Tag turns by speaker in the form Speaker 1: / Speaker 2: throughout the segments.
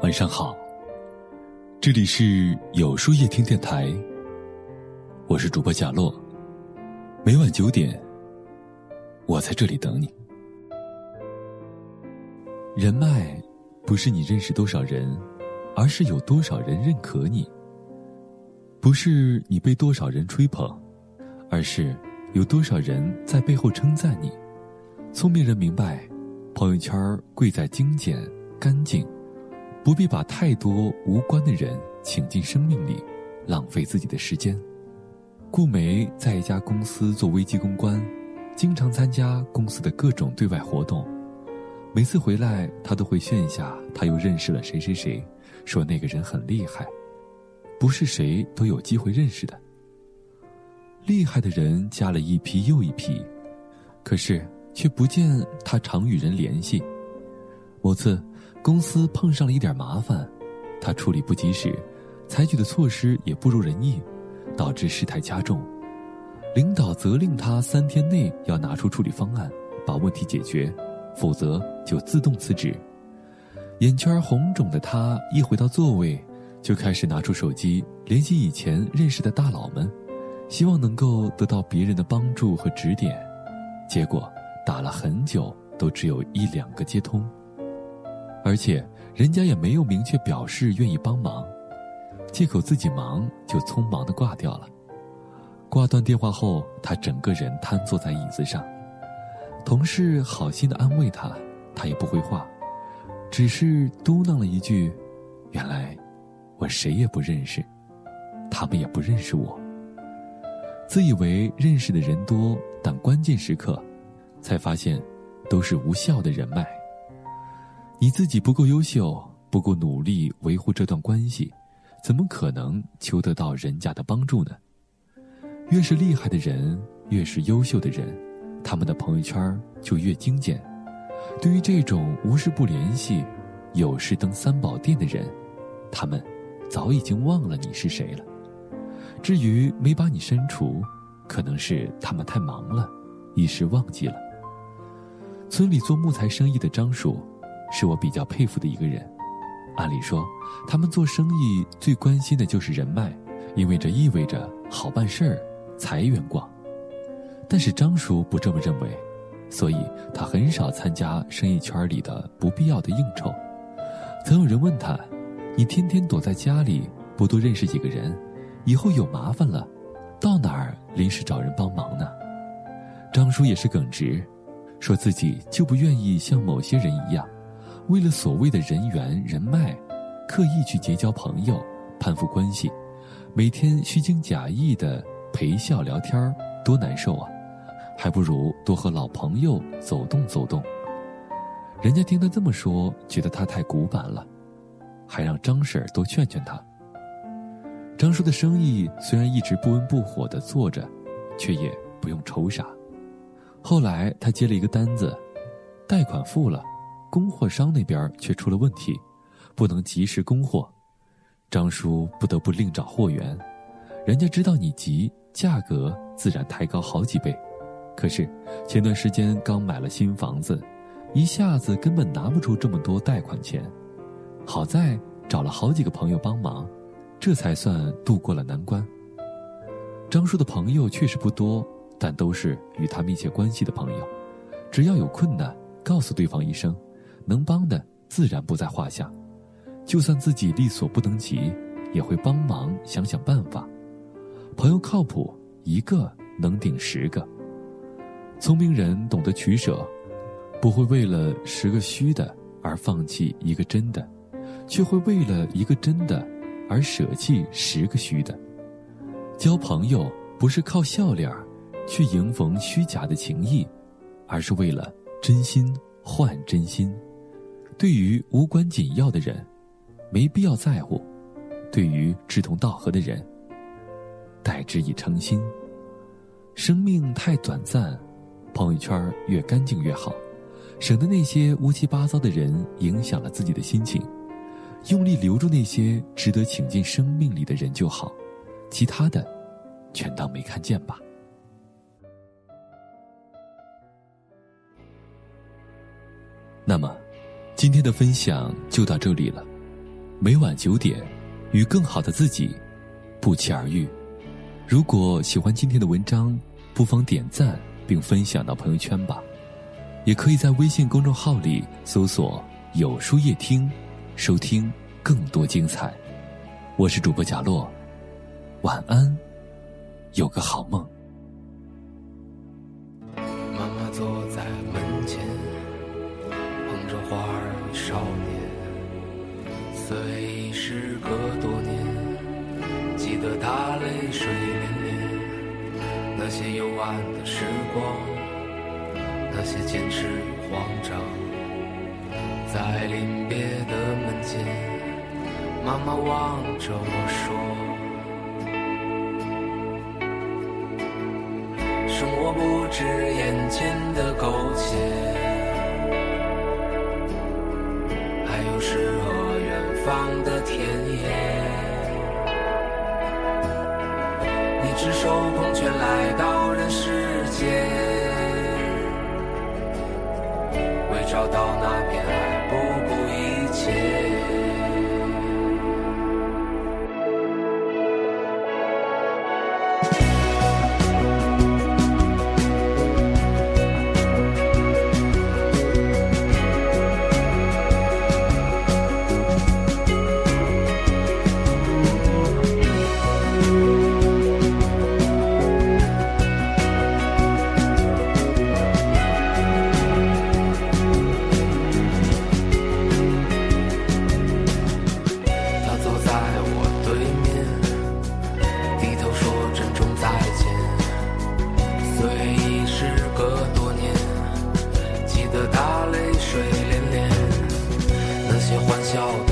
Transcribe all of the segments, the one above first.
Speaker 1: 晚上好，这里是有书夜听电台，我是主播贾洛。每晚九点，我在这里等你。人脉不是你认识多少人，而是有多少人认可你；不是你被多少人吹捧，而是有多少人在背后称赞你。聪明人明白，朋友圈贵在精简、干净。不必把太多无关的人请进生命里，浪费自己的时间。顾梅在一家公司做危机公关，经常参加公司的各种对外活动。每次回来，他都会炫一下他又认识了谁谁谁，说那个人很厉害，不是谁都有机会认识的。厉害的人加了一批又一批，可是却不见他常与人联系。某次。公司碰上了一点麻烦，他处理不及时，采取的措施也不如人意，导致事态加重。领导责令他三天内要拿出处理方案，把问题解决，否则就自动辞职。眼圈红肿的他一回到座位，就开始拿出手机联系以前认识的大佬们，希望能够得到别人的帮助和指点。结果打了很久，都只有一两个接通。而且，人家也没有明确表示愿意帮忙，借口自己忙就匆忙的挂掉了。挂断电话后，他整个人瘫坐在椅子上，同事好心的安慰他，他也不回话，只是嘟囔了一句：“原来我谁也不认识，他们也不认识我。”自以为认识的人多，但关键时刻，才发现，都是无效的人脉。你自己不够优秀，不够努力维护这段关系，怎么可能求得到人家的帮助呢？越是厉害的人，越是优秀的人，他们的朋友圈就越精简。对于这种无事不联系、有事登三宝殿的人，他们早已经忘了你是谁了。至于没把你删除，可能是他们太忙了，一时忘记了。村里做木材生意的张叔。是我比较佩服的一个人。按理说，他们做生意最关心的就是人脉，因为这意味着好办事儿、财源广。但是张叔不这么认为，所以他很少参加生意圈里的不必要的应酬。曾有人问他：“你天天躲在家里，不多认识几个人，以后有麻烦了，到哪儿临时找人帮忙呢？”张叔也是耿直，说自己就不愿意像某些人一样。为了所谓的人缘人脉，刻意去结交朋友，攀附关系，每天虚情假意的陪笑聊天多难受啊！还不如多和老朋友走动走动。人家听他这么说，觉得他太古板了，还让张婶多劝劝他。张叔的生意虽然一直不温不火的做着，却也不用愁啥。后来他接了一个单子，贷款付了。供货商那边却出了问题，不能及时供货，张叔不得不另找货源。人家知道你急，价格自然抬高好几倍。可是前段时间刚买了新房子，一下子根本拿不出这么多贷款钱。好在找了好几个朋友帮忙，这才算度过了难关。张叔的朋友确实不多，但都是与他密切关系的朋友，只要有困难，告诉对方一声。能帮的自然不在话下，就算自己力所不能及，也会帮忙想想办法。朋友靠谱，一个能顶十个。聪明人懂得取舍，不会为了十个虚的而放弃一个真的，却会为了一个真的而舍弃十个虚的。交朋友不是靠笑脸去迎逢虚假的情谊，而是为了真心换真心。对于无关紧要的人，没必要在乎；对于志同道合的人，待之以诚心。生命太短暂，朋友圈越干净越好，省得那些乌七八糟的人影响了自己的心情。用力留住那些值得请进生命里的人就好其他的全当没看见吧。那么今天的分享就到这里了每晚九点与更好的自己不期而遇。如果喜欢今天的文章不妨点赞并分享到朋友圈吧。也可以在微信公众号里搜索有书夜听收听更多精彩。我是主播贾洛，晚安，有个好梦。
Speaker 2: 妈妈坐在门前，捧着花儿与少年。虽已时隔多年，记得他泪水涟涟。那些幽暗的时光，那些坚持与慌张，在临别的门前，妈妈望着我说。生活不止眼前的苟水涟涟。那些欢笑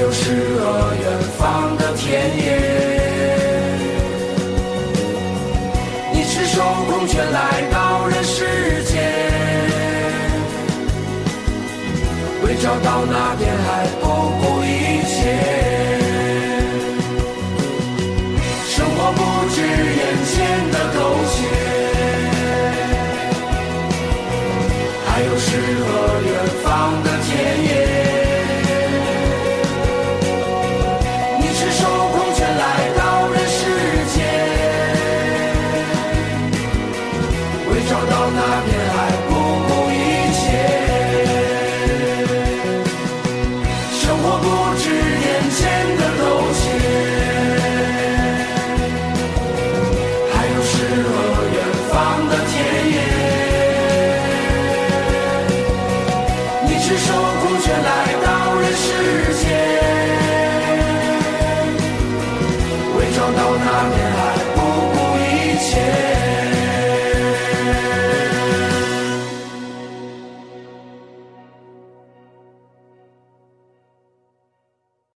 Speaker 2: 有诗和远方的田野。你赤手空拳来到人世间，为找到那片海不顾一切。生活不止眼前的苟找到那片海不顾一切生活不止眼前的苟且还有诗和远方的田野。你赤手空拳来到